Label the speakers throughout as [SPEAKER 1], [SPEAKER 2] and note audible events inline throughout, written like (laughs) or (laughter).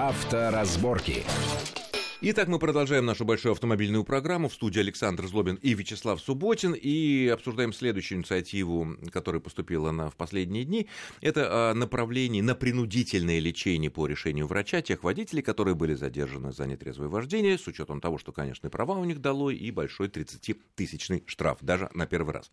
[SPEAKER 1] Авторазборки.
[SPEAKER 2] Итак, мы продолжаем нашу большую автомобильную программу. В студии Александр Злобин и Вячеслав Субботин. И обсуждаем следующую инициативу, которая поступила на, в последние дни. Это направление на принудительное лечение по решению врача тех водителей, которые были задержаны за нетрезвое вождение, с учетом того, что, конечно, права у них долой, и большой 30-тысячный штраф, даже на первый раз.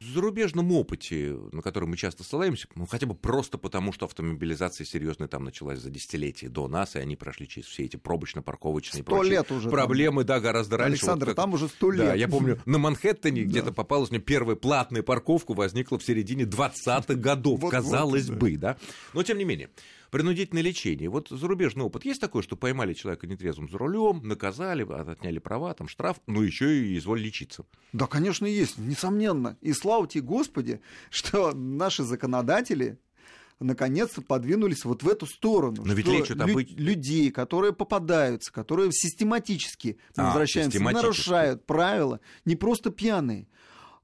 [SPEAKER 2] В зарубежном опыте, на который мы часто ссылаемся, ну, хотя бы просто потому, что автомобилизация серьезная там началась за десятилетия до нас, и они прошли через все эти пробочно-парковочные
[SPEAKER 3] Сто лет уже
[SPEAKER 2] проблемы, там. да, гораздо раньше.
[SPEAKER 3] Александр,
[SPEAKER 2] вот
[SPEAKER 3] как... там уже сто лет.
[SPEAKER 2] Да, я помню, на Манхэттене где-то попалась мне первая платная парковка, возникла в середине 20-х годов, казалось бы, да. Но тем не менее. Принудительное лечение. Вот зарубежный опыт есть такой, что поймали человека нетрезвым за рулем, наказали, отняли права, там штраф, но еще и изволь лечиться.
[SPEAKER 3] Да, конечно, есть, несомненно. И слава тебе, Господи, (laughs) что наши законодатели наконец-то подвинулись вот в эту сторону.
[SPEAKER 2] Но ведь речь
[SPEAKER 3] лю-
[SPEAKER 2] быть...
[SPEAKER 3] людей, которые попадаются, которые систематически, мы
[SPEAKER 2] А,
[SPEAKER 3] возвращаемся,
[SPEAKER 2] систематически.
[SPEAKER 3] нарушают правила, не просто пьяные,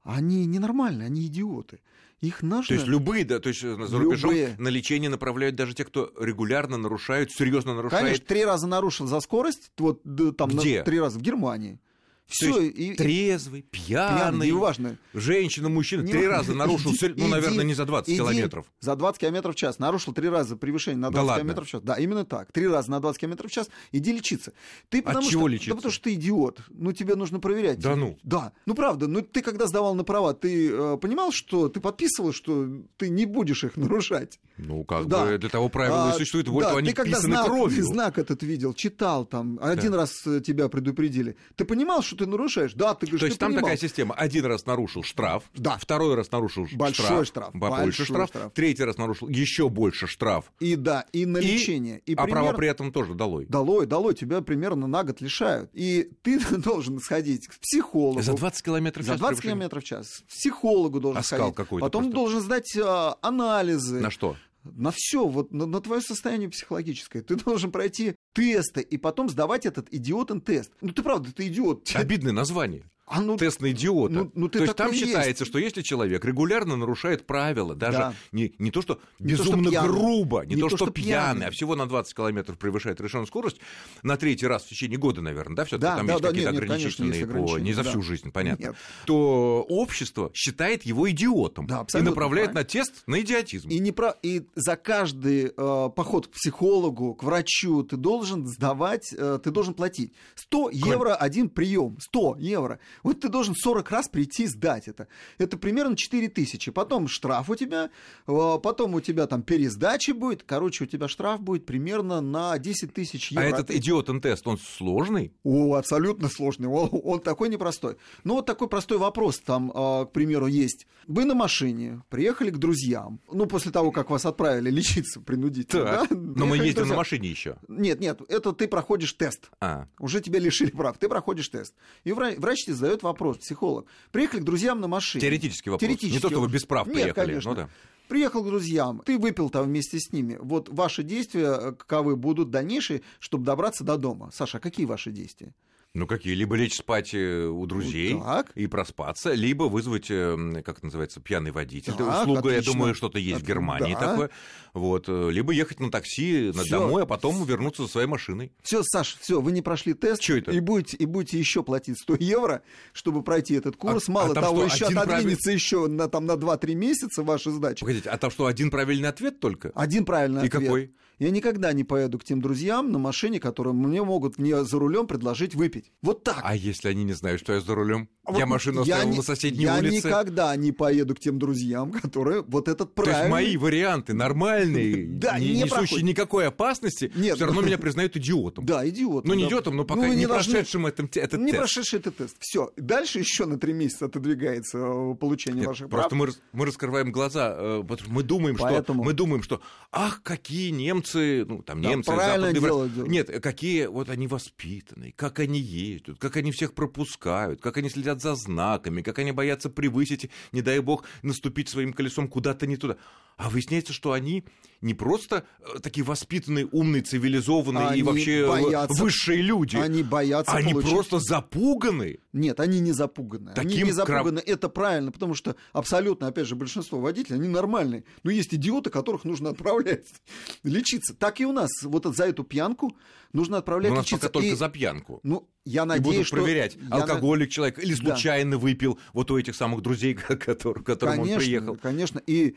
[SPEAKER 3] они ненормальные, они идиоты. Их нужно...
[SPEAKER 2] То есть любые, да, то есть э, за рубежом
[SPEAKER 3] Любые.
[SPEAKER 2] на лечение направляют даже те, кто регулярно нарушают, серьезно нарушает.
[SPEAKER 3] Конечно, три раза нарушил за скорость, вот да, там на-
[SPEAKER 2] Где?
[SPEAKER 3] три раза в Германии.
[SPEAKER 2] То
[SPEAKER 3] Все,
[SPEAKER 2] есть
[SPEAKER 3] и,
[SPEAKER 2] трезвый,
[SPEAKER 3] пьяный,
[SPEAKER 2] пьяный,
[SPEAKER 3] неважно.
[SPEAKER 2] женщина, мужчина,
[SPEAKER 3] Не-
[SPEAKER 2] три раза нарушил,
[SPEAKER 3] Иди-
[SPEAKER 2] сер- ну,
[SPEAKER 3] иди-
[SPEAKER 2] наверное, не за 20
[SPEAKER 3] иди
[SPEAKER 2] километров.
[SPEAKER 3] За 20 километров в час. Нарушил три раза превышение на
[SPEAKER 2] Да
[SPEAKER 3] 20
[SPEAKER 2] ладно?
[SPEAKER 3] километров в час. Да, именно так. Три раза на 20 километров в час. Иди лечиться. Ты потому
[SPEAKER 2] чего
[SPEAKER 3] что,
[SPEAKER 2] лечиться?
[SPEAKER 3] Да потому что ты идиот. Ну, тебе нужно проверять.
[SPEAKER 2] Да ну?
[SPEAKER 3] Да. Ну, правда. Ну, ты когда сдавал на права, ты э, понимал, что ты подписывал, что ты не будешь их нарушать?
[SPEAKER 2] Ну, как
[SPEAKER 3] Да.
[SPEAKER 2] бы для того правила
[SPEAKER 3] А,
[SPEAKER 2] и существует, вот
[SPEAKER 3] да,
[SPEAKER 2] они
[SPEAKER 3] ты когда знак,
[SPEAKER 2] кровью.
[SPEAKER 3] знак этот видел, читал там, один раз э, тебя предупредили. Ты понимал, что ты нарушаешь? Да, ты говоришь,
[SPEAKER 2] То есть там
[SPEAKER 3] понимал.
[SPEAKER 2] такая система. Один раз нарушил штраф,
[SPEAKER 3] Да.
[SPEAKER 2] второй раз нарушил
[SPEAKER 3] Большой
[SPEAKER 2] штраф,
[SPEAKER 3] штраф, большой
[SPEAKER 2] штраф,
[SPEAKER 3] штраф.
[SPEAKER 2] третий раз нарушил еще больше штраф.
[SPEAKER 3] И да, и на
[SPEAKER 2] И-
[SPEAKER 3] лечение. И
[SPEAKER 2] а
[SPEAKER 3] примерно-
[SPEAKER 2] права при этом тоже долой.
[SPEAKER 3] Долой, долой, тебя примерно на год лишают. И ты (laughs) должен сходить к психологу.
[SPEAKER 2] За 20 километров в
[SPEAKER 3] За
[SPEAKER 2] час
[SPEAKER 3] 20
[SPEAKER 2] превышение?
[SPEAKER 3] километров в час. Психологу должен
[SPEAKER 2] А скал
[SPEAKER 3] сходить.
[SPEAKER 2] какой-то
[SPEAKER 3] Потом
[SPEAKER 2] просто?
[SPEAKER 3] должен сдать а, анализы.
[SPEAKER 2] На что?
[SPEAKER 3] На все, вот на, на твое состояние психологическое. Ты должен пройти тесты и потом сдавать этот идиотен тест. Ну ты правда, ты идиот.
[SPEAKER 2] Обидное название.
[SPEAKER 3] А ну,
[SPEAKER 2] Тест на идиота.
[SPEAKER 3] ну- ну ты
[SPEAKER 2] То есть там
[SPEAKER 3] такой есть.
[SPEAKER 2] считается, что если человек регулярно нарушает правила, даже
[SPEAKER 3] Да.
[SPEAKER 2] не, не то, что
[SPEAKER 3] Не то, что
[SPEAKER 2] безумно
[SPEAKER 3] пьяный.
[SPEAKER 2] грубо, не, то, что, пьяный,
[SPEAKER 3] пьяный.
[SPEAKER 2] а всего на 20 километров превышает решенную скорость, на третий раз в течение года, наверное, да, все-таки
[SPEAKER 3] Да,
[SPEAKER 2] там
[SPEAKER 3] да,
[SPEAKER 2] есть
[SPEAKER 3] да,
[SPEAKER 2] какие-то
[SPEAKER 3] нет, нет, конечно,
[SPEAKER 2] ограничительные по... Не за
[SPEAKER 3] да.
[SPEAKER 2] всю жизнь, понятно.
[SPEAKER 3] Нет.
[SPEAKER 2] То общество считает его идиотом
[SPEAKER 3] Да,
[SPEAKER 2] и направляет
[SPEAKER 3] правильно.
[SPEAKER 2] на тест на идиотизм.
[SPEAKER 3] И, не про... и за каждый э, поход к психологу, к врачу ты должен сдавать, э, ты должен платить. 100 евро один прием. 100 евро. Вот ты должен 40 раз прийти и сдать это. Это примерно 4 тысячи. Потом штраф у тебя, э, потом у тебя там пересдача будет. Короче, у тебя штраф будет примерно на 10 тысяч
[SPEAKER 2] А
[SPEAKER 3] евро.
[SPEAKER 2] этот идиотен тест, он сложный?
[SPEAKER 3] О, абсолютно сложный. Он, он такой непростой. Ну, вот такой простой вопрос там, э, к примеру, есть. Вы на машине, приехали к друзьям. Ну, после того, как вас отправили лечиться принудительно.
[SPEAKER 2] Так.
[SPEAKER 3] да?
[SPEAKER 2] Но мы ездим на машине еще.
[SPEAKER 3] Нет, нет, это ты проходишь тест.
[SPEAKER 2] А.
[SPEAKER 3] Уже тебя лишили прав. Ты проходишь тест. И врач, врач тебе задает вопрос, психолог. Приехали к друзьям на машине.
[SPEAKER 2] Теоретический вопрос.
[SPEAKER 3] Теоретический
[SPEAKER 2] Не то, что вы без прав
[SPEAKER 3] Нет,
[SPEAKER 2] приехали.
[SPEAKER 3] конечно.
[SPEAKER 2] Ну да.
[SPEAKER 3] Приехал к друзьям, ты выпил там вместе с ними. Вот ваши действия, э, каковы будут дальнейшие, чтобы добраться до дома. Саша, а какие ваши действия?
[SPEAKER 2] Ну какие? Либо лечь спать э, у друзей
[SPEAKER 3] Ну, так.
[SPEAKER 2] и проспаться, либо вызвать, э, как это называется, пьяный водитель.
[SPEAKER 3] Так,
[SPEAKER 2] услуга, я
[SPEAKER 3] отлично.
[SPEAKER 2] думаю, что-то есть в
[SPEAKER 3] Это-
[SPEAKER 2] Германии
[SPEAKER 3] да.
[SPEAKER 2] такое. Вот. э, Либо ехать на такси
[SPEAKER 3] Всё.
[SPEAKER 2] домой, а потом вернуться за своей машиной.
[SPEAKER 3] Все, Саш, все, вы не прошли тест.
[SPEAKER 2] Чё это?
[SPEAKER 3] И будете, и будете еще платить 100 евро, чтобы пройти этот курс.
[SPEAKER 2] А-
[SPEAKER 3] Мало
[SPEAKER 2] а
[SPEAKER 3] того,
[SPEAKER 2] что,
[SPEAKER 3] еще отодвинется еще на, там, на 2-3 месяца ваша сдача.
[SPEAKER 2] Погодите, а там что, один правильный ответ только?
[SPEAKER 3] Один правильный
[SPEAKER 2] И
[SPEAKER 3] ответ.
[SPEAKER 2] какой?
[SPEAKER 3] Я никогда не поеду к тем друзьям на машине, которые мне могут мне за рулем предложить выпить. Вот так.
[SPEAKER 2] А если они не знают, что я за рулем?
[SPEAKER 3] А вот
[SPEAKER 2] я машину
[SPEAKER 3] я
[SPEAKER 2] оставил
[SPEAKER 3] не-
[SPEAKER 2] на соседней
[SPEAKER 3] я
[SPEAKER 2] улице.
[SPEAKER 3] никогда не поеду к тем друзьям, которые вот этот
[SPEAKER 2] То
[SPEAKER 3] правильный...
[SPEAKER 2] есть мои варианты нормальные, (laughs)
[SPEAKER 3] Да,
[SPEAKER 2] не
[SPEAKER 3] не
[SPEAKER 2] несущие никакой опасности,
[SPEAKER 3] Нет.
[SPEAKER 2] все равно меня признают идиотом.
[SPEAKER 3] Да, идиот.
[SPEAKER 2] Ну, не
[SPEAKER 3] да.
[SPEAKER 2] идиотом, но пока
[SPEAKER 3] Ну, вы
[SPEAKER 2] не,
[SPEAKER 3] должны-
[SPEAKER 2] прошедшим этом, те- этот
[SPEAKER 3] Не
[SPEAKER 2] тест.
[SPEAKER 3] прошедший этот тест. Все. Дальше еще на три месяца отодвигается э, получение
[SPEAKER 2] Нет,
[SPEAKER 3] ваших
[SPEAKER 2] просто
[SPEAKER 3] прав.
[SPEAKER 2] мы, рас- мы раскрываем глаза, э, мы думаем,
[SPEAKER 3] Поэтому-
[SPEAKER 2] что мы думаем, что ах, какие немцы, ну там
[SPEAKER 3] Да,
[SPEAKER 2] немцы,
[SPEAKER 3] правильно делают, делают.
[SPEAKER 2] Нет, какие вот они воспитанные, как они ездят, как они всех пропускают, как они следят за знаками, как они боятся превысить, не дай бог, наступить своим колесом куда-то не туда. А выясняется, что они не просто э, такие воспитанные, умные, цивилизованные
[SPEAKER 3] Они
[SPEAKER 2] и вообще э,
[SPEAKER 3] боятся-
[SPEAKER 2] высшие люди.
[SPEAKER 3] Они боятся
[SPEAKER 2] Они
[SPEAKER 3] получить-
[SPEAKER 2] просто запуганы.
[SPEAKER 3] Нет, они не запуганы.
[SPEAKER 2] Таким
[SPEAKER 3] они не
[SPEAKER 2] краб-
[SPEAKER 3] запуганы, это правильно, потому что абсолютно, опять же, большинство водителей, они нормальные. Но есть идиоты, которых нужно отправлять (laughs) лечиться. Так и у нас. Вот за эту пьянку нужно отправлять
[SPEAKER 2] Но у нас
[SPEAKER 3] лечиться.
[SPEAKER 2] пока только
[SPEAKER 3] И,
[SPEAKER 2] за пьянку.
[SPEAKER 3] Ну, я
[SPEAKER 2] И
[SPEAKER 3] надеюсь,
[SPEAKER 2] будут
[SPEAKER 3] что...
[SPEAKER 2] проверять,
[SPEAKER 3] я на-
[SPEAKER 2] алкоголик человек или
[SPEAKER 3] Да.
[SPEAKER 2] случайно выпил вот у этих самых друзей, (laughs) к которым
[SPEAKER 3] конечно,
[SPEAKER 2] он приехал.
[SPEAKER 3] Конечно, и,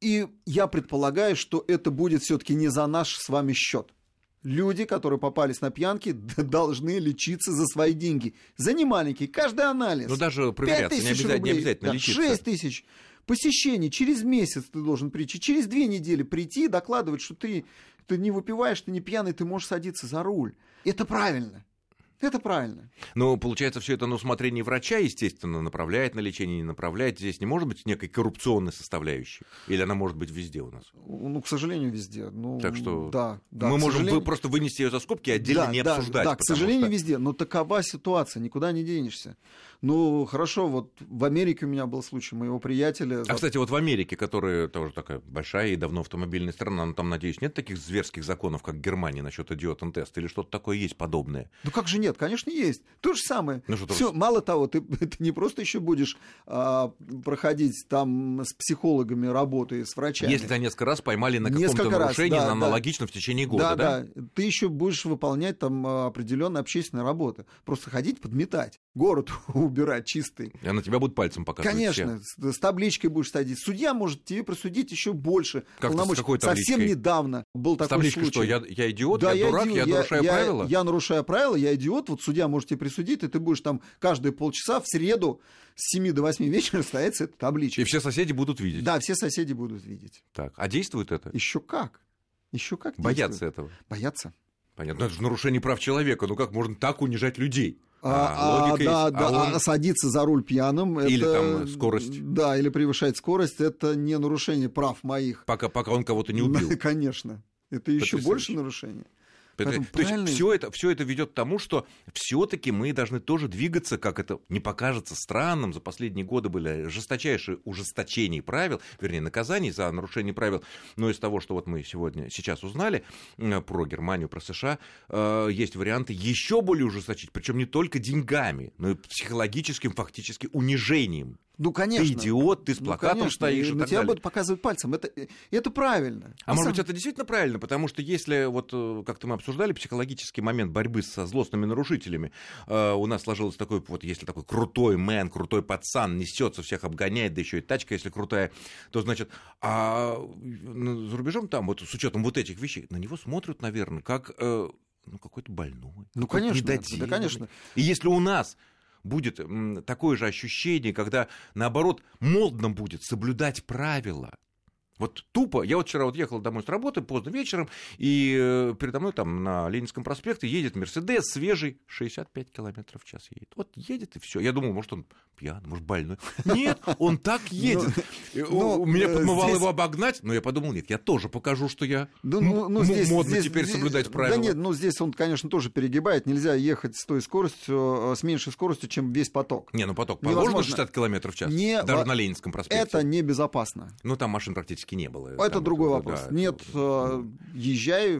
[SPEAKER 3] и я предполагаю, что это будет все-таки не за наш с вами счет. Люди, которые попались на пьянки, (laughs) должны лечиться за свои деньги. За немаленькие. Каждый анализ.
[SPEAKER 2] Ну, даже проверяться, не
[SPEAKER 3] 5000
[SPEAKER 2] обязательно, не
[SPEAKER 3] рублей,
[SPEAKER 2] обязательно
[SPEAKER 3] да,
[SPEAKER 2] лечиться.
[SPEAKER 3] 6 тысяч. Посещений. Через месяц ты должен прийти. Через две недели прийти и докладывать, что ты, ты не выпиваешь, ты не пьяный, ты можешь садиться за руль. Это правильно. Это правильно.
[SPEAKER 2] Но получается, все это на усмотрение врача, естественно, направляет на лечение, не направляет. Здесь не может быть некой коррупционной составляющей. Или она может быть везде у нас.
[SPEAKER 3] Ну, к сожалению, везде. Ну,
[SPEAKER 2] Так что
[SPEAKER 3] да, да,
[SPEAKER 2] Мы можем
[SPEAKER 3] сожалению-
[SPEAKER 2] просто вынести ее за скобки и отдельно
[SPEAKER 3] да,
[SPEAKER 2] не
[SPEAKER 3] да,
[SPEAKER 2] обсуждать.
[SPEAKER 3] Да, к сожалению,
[SPEAKER 2] что-
[SPEAKER 3] везде. Но такова ситуация, никуда не денешься. Ну, хорошо, вот в Америке у меня был случай моего приятеля.
[SPEAKER 2] А, кстати, вот в Америке, которая тоже такая большая и давно автомобильная страна, но там, надеюсь, нет таких зверских законов, как в Германии насчет идиотен тест или что-то такое есть подобное?
[SPEAKER 3] Ну как же нет? Конечно, есть. То же самое.
[SPEAKER 2] Ну, что то
[SPEAKER 3] Всё, мало того, ты, (laughs) ты не просто еще будешь а, проходить там с психологами работы, с врачами.
[SPEAKER 2] Если тебя несколько раз поймали на каком-то
[SPEAKER 3] раз,
[SPEAKER 2] нарушении,
[SPEAKER 3] да,
[SPEAKER 2] на
[SPEAKER 3] да.
[SPEAKER 2] в течение года, да?
[SPEAKER 3] да, да. Ты еще будешь выполнять там а, определенные общественные работы. Просто ходить, подметать, город (laughs) убирать чистый.
[SPEAKER 2] И на тебя будут пальцем показывать
[SPEAKER 3] Конечно,
[SPEAKER 2] все.
[SPEAKER 3] с, с табличкой будешь садить. Судья может тебе присудить еще больше
[SPEAKER 2] Как-то с
[SPEAKER 3] полномочий.
[SPEAKER 2] какой
[SPEAKER 3] Совсем недавно был
[SPEAKER 2] С
[SPEAKER 3] такой случай.
[SPEAKER 2] что, я, я идиот,
[SPEAKER 3] Да,
[SPEAKER 2] я, дурак,
[SPEAKER 3] иди-
[SPEAKER 2] я, нарушаю
[SPEAKER 3] я-
[SPEAKER 2] правила?
[SPEAKER 3] Я нарушаю правила, я идиот. Вот судья может тебе присудить, и ты будешь там каждые полчаса в среду с 7 до 8 вечера стоять с этой табличкой.
[SPEAKER 2] И все соседи будут видеть.
[SPEAKER 3] Да, все соседи будут видеть.
[SPEAKER 2] Так. А действует это?
[SPEAKER 3] Еще как? Еще как?
[SPEAKER 2] Боятся
[SPEAKER 3] действует?
[SPEAKER 2] этого.
[SPEAKER 3] Боятся.
[SPEAKER 2] Понятно. Ну, это же нарушение прав человека. Ну как можно так унижать людей?
[SPEAKER 3] А, а,
[SPEAKER 2] логика
[SPEAKER 3] да,
[SPEAKER 2] есть.
[SPEAKER 3] да,
[SPEAKER 2] А он-
[SPEAKER 3] а садиться за руль пьяным
[SPEAKER 2] Или
[SPEAKER 3] это-
[SPEAKER 2] там скорость.
[SPEAKER 3] Да, или превышать скорость это не нарушение прав моих.
[SPEAKER 2] Пока, пока он кого-то не убил. (laughs)
[SPEAKER 3] Конечно. Это еще больше нарушение. Поэтому
[SPEAKER 2] То есть
[SPEAKER 3] правильный-
[SPEAKER 2] все это, все это ведет к тому, что все-таки мы должны тоже двигаться, как это не покажется странным. За последние годы были жесточайшие ужесточения правил, вернее, наказаний за нарушение правил. Но из того, что вот мы сегодня, сейчас узнали э, про Германию, про США, э, есть варианты еще более ужесточить, причем не только деньгами, но и психологическим, фактически унижением.
[SPEAKER 3] Ну, конечно.
[SPEAKER 2] Ты идиот, ты с
[SPEAKER 3] Ну,
[SPEAKER 2] плакатом
[SPEAKER 3] конечно,
[SPEAKER 2] стоишь
[SPEAKER 3] и
[SPEAKER 2] и
[SPEAKER 3] на тебя
[SPEAKER 2] далее.
[SPEAKER 3] будут показывать пальцем. Это, это правильно.
[SPEAKER 2] А
[SPEAKER 3] На
[SPEAKER 2] может
[SPEAKER 3] самом-
[SPEAKER 2] быть, это действительно правильно, потому что если, вот э, как-то мы обсуждали, психологический момент борьбы со злостными нарушителями, э, у нас сложилось такой, вот если такой крутой мэн, крутой пацан несется, всех обгоняет, да еще и тачка, если крутая, то, значит, а ну, за рубежом там, вот с учетом вот этих вещей, на него смотрят, наверное, как э, ну, какой-то больной.
[SPEAKER 3] Ну,
[SPEAKER 2] какой-то
[SPEAKER 3] конечно, да, конечно.
[SPEAKER 2] И если у нас будет такое же ощущение, когда, наоборот, модно будет соблюдать правила, вот тупо, я вот вчера вот ехал домой с работы поздно вечером, и э, передо мной там на Ленинском проспекте едет Мерседес свежий, 65 километров в час едет. Вот едет и все. Я думал, может он пьяный, может больной. Нет, он так едет. И у-
[SPEAKER 3] ну,
[SPEAKER 2] у меня
[SPEAKER 3] э,
[SPEAKER 2] подмывало его обогнать, но я подумал, нет, я тоже покажу, что я
[SPEAKER 3] ну, ну,
[SPEAKER 2] модно теперь соблюдать правила.
[SPEAKER 3] Да нет, ну здесь он, конечно, тоже перегибает. Нельзя ехать с той скоростью, э, с меньшей скоростью, чем весь поток.
[SPEAKER 2] Не, ну поток положено
[SPEAKER 3] Невозможно.
[SPEAKER 2] 60 километров в час,
[SPEAKER 3] Не
[SPEAKER 2] даже на Ленинском проспекте.
[SPEAKER 3] Это небезопасно.
[SPEAKER 2] Ну, там машин практически не было.
[SPEAKER 3] Это
[SPEAKER 2] Там,
[SPEAKER 3] другой вопрос.
[SPEAKER 2] да,
[SPEAKER 3] Нет,
[SPEAKER 2] это-
[SPEAKER 3] э, езжай.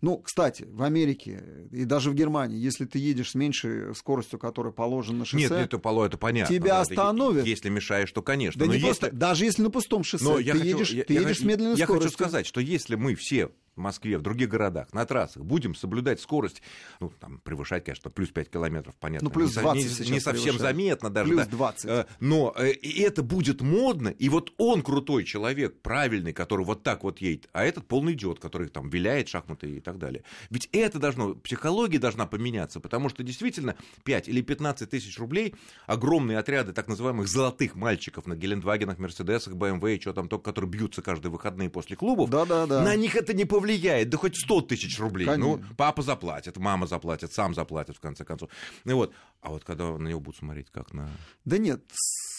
[SPEAKER 3] Ну, кстати, в Америке и даже в Германии, если ты едешь с меньшей скоростью, которая положена на шоссе,
[SPEAKER 2] Нет, это, поло, это понятно.
[SPEAKER 3] Тебя
[SPEAKER 2] да,
[SPEAKER 3] остановят.
[SPEAKER 2] Если мешаешь, то, конечно.
[SPEAKER 3] да
[SPEAKER 2] но
[SPEAKER 3] не
[SPEAKER 2] если...
[SPEAKER 3] просто, даже если на пустом шоссе,
[SPEAKER 2] Но
[SPEAKER 3] ты
[SPEAKER 2] я хочу,
[SPEAKER 3] едешь,
[SPEAKER 2] я,
[SPEAKER 3] ты
[SPEAKER 2] я
[SPEAKER 3] едешь
[SPEAKER 2] хочу-
[SPEAKER 3] с медленной
[SPEAKER 2] я
[SPEAKER 3] скоростью.
[SPEAKER 2] хочу сказать, что если мы все в Москве, в других городах, на трассах будем соблюдать скорость, ну, там, превышать, конечно, плюс 5 километров, понятно.
[SPEAKER 3] Ну, плюс
[SPEAKER 2] не, со-
[SPEAKER 3] 20
[SPEAKER 2] не-
[SPEAKER 3] сейчас
[SPEAKER 2] не совсем
[SPEAKER 3] превышает.
[SPEAKER 2] заметно даже.
[SPEAKER 3] Плюс
[SPEAKER 2] да.
[SPEAKER 3] 20.
[SPEAKER 2] Э, Но э, и это будет модно, и вот он крутой человек, правильный, который вот так вот едет, а этот полный идиот, который там виляет шахматы и так далее. Ведь это должно, психология должна поменяться, потому что действительно 5 или 15 тысяч рублей огромные отряды так называемых золотых мальчиков на Гелендвагенах, Мерседесах, БМВ и что там только, которые бьются каждые выходные после клубов,
[SPEAKER 3] Да-да-да.
[SPEAKER 2] на них это не повлияет, да хоть 100 тысяч рублей. Ну,
[SPEAKER 3] Конечно.
[SPEAKER 2] папа заплатит, мама заплатит, сам заплатит, в конце концов. Ну вот, а вот когда на него будут смотреть как на...
[SPEAKER 3] Да нет,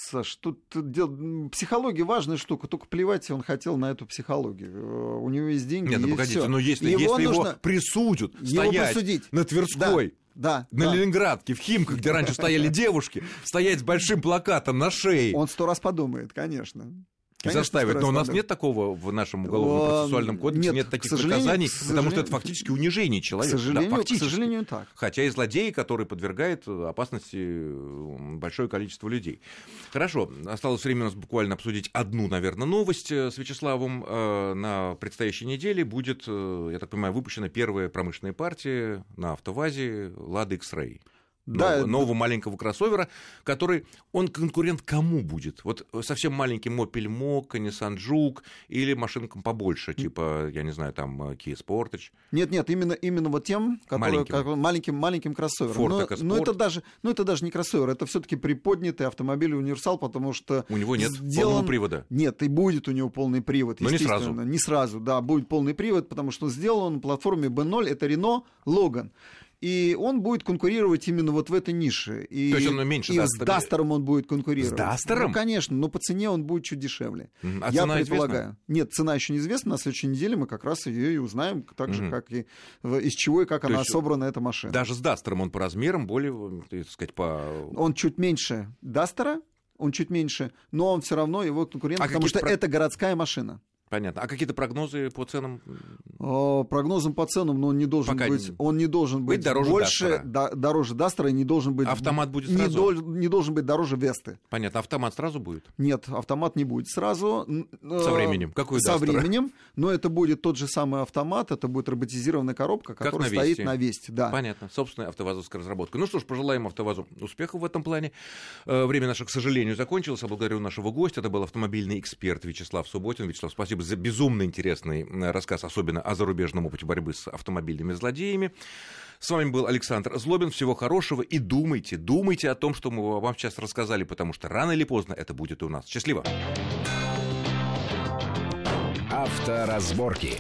[SPEAKER 3] Саш, тут дел- психология важная штука, только плевать он хотел на эту психологию. Э, У него есть деньги.
[SPEAKER 2] Нет, ну погодите,
[SPEAKER 3] всё.
[SPEAKER 2] но если
[SPEAKER 3] Его
[SPEAKER 2] если его
[SPEAKER 3] нужно-
[SPEAKER 2] присудят
[SPEAKER 3] его
[SPEAKER 2] стоять
[SPEAKER 3] присудить.
[SPEAKER 2] на Тверской,
[SPEAKER 3] Да,
[SPEAKER 2] на
[SPEAKER 3] да.
[SPEAKER 2] Ленинградке, в Химках, где раньше стояли (laughs) девушки, стоять с большим плакатом на шее.
[SPEAKER 3] Он сто раз подумает, конечно. Конечно,
[SPEAKER 2] заставят. Но у нас нет такого в нашем уголовном процессуальном кодексе, нет,
[SPEAKER 3] нет
[SPEAKER 2] таких
[SPEAKER 3] к
[SPEAKER 2] наказаний,
[SPEAKER 3] к
[SPEAKER 2] потому что это фактически унижение
[SPEAKER 3] К
[SPEAKER 2] человека.
[SPEAKER 3] сожалению,
[SPEAKER 2] да,
[SPEAKER 3] к
[SPEAKER 2] фактически.
[SPEAKER 3] сожалению, так.
[SPEAKER 2] Хотя и злодей, который подвергает опасности большое количество людей. Хорошо, осталось время у нас буквально обсудить одну, наверное, новость э, с Вячеславом. Э, На предстоящей неделе будет, э, я так понимаю, выпущена первая промышленная партия на автовазе Lada X-Ray.
[SPEAKER 3] Да,
[SPEAKER 2] нового, нового маленького кроссовера, который, он конкурент кому будет? Вот совсем маленький Opel Mokka, Nissan Juke или машинкам побольше, типа, я не знаю, там э, Kia Sportage.
[SPEAKER 3] Нет, нет, именно, именно вот тем, которые,
[SPEAKER 2] Маленьким.
[SPEAKER 3] как- маленьким, маленьким кроссовером.
[SPEAKER 2] Ford
[SPEAKER 3] но,
[SPEAKER 2] EcoSport.
[SPEAKER 3] но это даже, ну это даже не кроссовер, это все-таки приподнятый автомобиль универсал, потому что
[SPEAKER 2] У него нет
[SPEAKER 3] сделан-
[SPEAKER 2] полного привода.
[SPEAKER 3] Нет, и будет у него полный привод.
[SPEAKER 2] Но не сразу.
[SPEAKER 3] Не сразу, да, будет полный привод, потому что сделан он на платформе B0, это Renault Logan. И он будет конкурировать именно вот в этой нише. И,
[SPEAKER 2] То есть он меньше
[SPEAKER 3] и
[SPEAKER 2] Duster-
[SPEAKER 3] с Дастером он будет конкурировать.
[SPEAKER 2] С Дастером?
[SPEAKER 3] Ну, конечно, но по цене он будет чуть дешевле.
[SPEAKER 2] А
[SPEAKER 3] Я
[SPEAKER 2] цена
[SPEAKER 3] предполагаю.
[SPEAKER 2] известна?
[SPEAKER 3] Нет, цена еще неизвестна. На следующей неделе мы как раз ее и узнаем, так же,
[SPEAKER 2] Мгм.
[SPEAKER 3] как и из чего и как
[SPEAKER 2] То
[SPEAKER 3] она собрана, эта машина.
[SPEAKER 2] Даже с Дастером он по размерам более, так сказать, по...
[SPEAKER 3] Он чуть меньше Дастера, он чуть меньше, но он все равно его конкурент,
[SPEAKER 2] А
[SPEAKER 3] потому что
[SPEAKER 2] про-
[SPEAKER 3] это городская машина.
[SPEAKER 2] Понятно. А какие-то прогнозы по ценам?
[SPEAKER 3] О, прогнозом по ценам, но он не должен
[SPEAKER 2] Пока
[SPEAKER 3] быть,
[SPEAKER 2] не-
[SPEAKER 3] он не должен
[SPEAKER 2] Быть
[SPEAKER 3] быть,
[SPEAKER 2] дороже
[SPEAKER 3] больше
[SPEAKER 2] Дастера.
[SPEAKER 3] да- дороже Дастера не должен быть
[SPEAKER 2] Автомат будет
[SPEAKER 3] не,
[SPEAKER 2] сразу?
[SPEAKER 3] дол- не должен быть дороже Весты.
[SPEAKER 2] Понятно. Автомат сразу будет?
[SPEAKER 3] Нет, автомат не будет сразу. Н-
[SPEAKER 2] Со
[SPEAKER 3] э,
[SPEAKER 2] временем. Какой
[SPEAKER 3] Со
[SPEAKER 2] Дастера?
[SPEAKER 3] временем, но это будет тот же самый автомат, это будет роботизированная коробка, которая
[SPEAKER 2] на
[SPEAKER 3] стоит на Весте. Да.
[SPEAKER 2] Понятно. Собственная автовазовская разработка. Ну что ж, пожелаем автовазу успехов в этом плане. Э, Время наше, к сожалению, закончилось. Я благодарю нашего гостя. Это был автомобильный эксперт Вячеслав Субботин. Вячеслав, спасибо за безумно интересный рассказ, особенно о зарубежном опыте борьбы с автомобильными злодеями. С вами был Александр Злобин. Всего хорошего. И думайте, думайте о том, что мы вам сейчас рассказали, потому что рано или поздно это будет у нас. Счастливо!
[SPEAKER 1] Авторазборки.